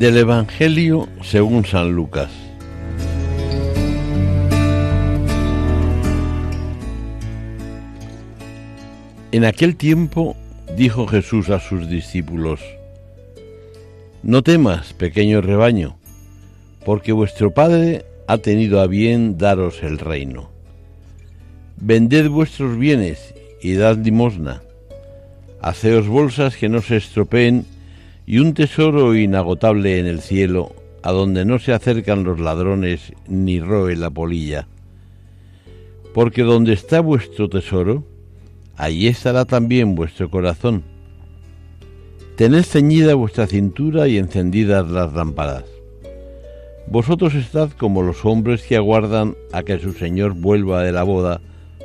Del Evangelio según San Lucas. En aquel tiempo dijo Jesús a sus discípulos, No temas, pequeño rebaño, porque vuestro Padre ha tenido a bien daros el reino. Vended vuestros bienes y dad limosna. Haceos bolsas que no se estropeen y un tesoro inagotable en el cielo, a donde no se acercan los ladrones ni roe la polilla. Porque donde está vuestro tesoro, allí estará también vuestro corazón. Tened ceñida vuestra cintura y encendidas las lámparas. Vosotros estad como los hombres que aguardan a que su Señor vuelva de la boda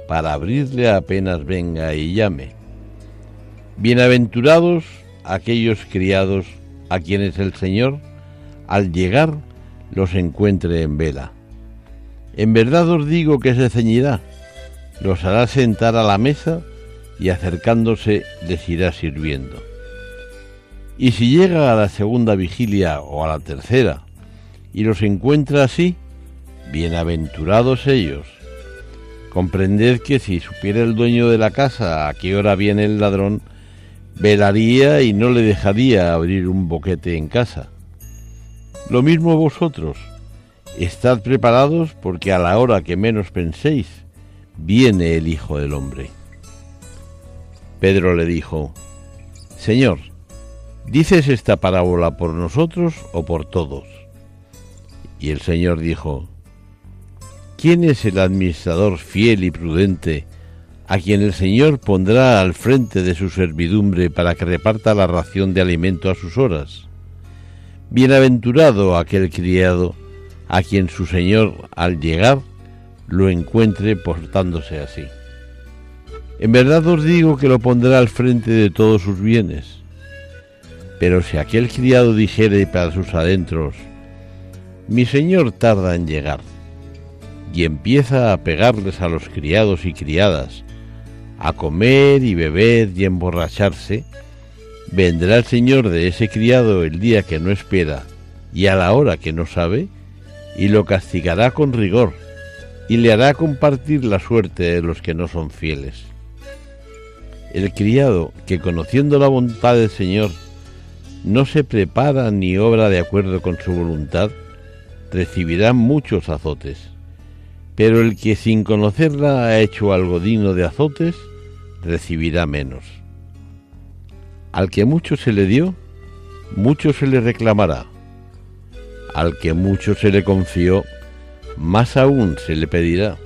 para abrirle apenas venga y llame. Bienaventurados aquellos criados a quienes el Señor, al llegar, los encuentre en vela. En verdad os digo que se ceñirá, los hará sentar a la mesa y acercándose les irá sirviendo. Y si llega a la segunda vigilia o a la tercera y los encuentra así, bienaventurados ellos. Comprended que si supiera el dueño de la casa a qué hora viene el ladrón, velaría y no le dejaría abrir un boquete en casa. Lo mismo vosotros, estad preparados porque a la hora que menos penséis, viene el Hijo del Hombre. Pedro le dijo, Señor, ¿dices esta parábola por nosotros o por todos? Y el Señor dijo, ¿quién es el administrador fiel y prudente a quien el Señor pondrá al frente de su servidumbre para que reparta la ración de alimento a sus horas. Bienaventurado aquel criado a quien su Señor al llegar lo encuentre portándose así. En verdad os digo que lo pondrá al frente de todos sus bienes. Pero si aquel criado dijere para sus adentros, mi Señor tarda en llegar, y empieza a pegarles a los criados y criadas, a comer y beber y emborracharse, vendrá el Señor de ese criado el día que no espera y a la hora que no sabe, y lo castigará con rigor, y le hará compartir la suerte de los que no son fieles. El criado que conociendo la voluntad del Señor no se prepara ni obra de acuerdo con su voluntad, recibirá muchos azotes. Pero el que sin conocerla ha hecho algo digno de azotes, recibirá menos. Al que mucho se le dio, mucho se le reclamará. Al que mucho se le confió, más aún se le pedirá.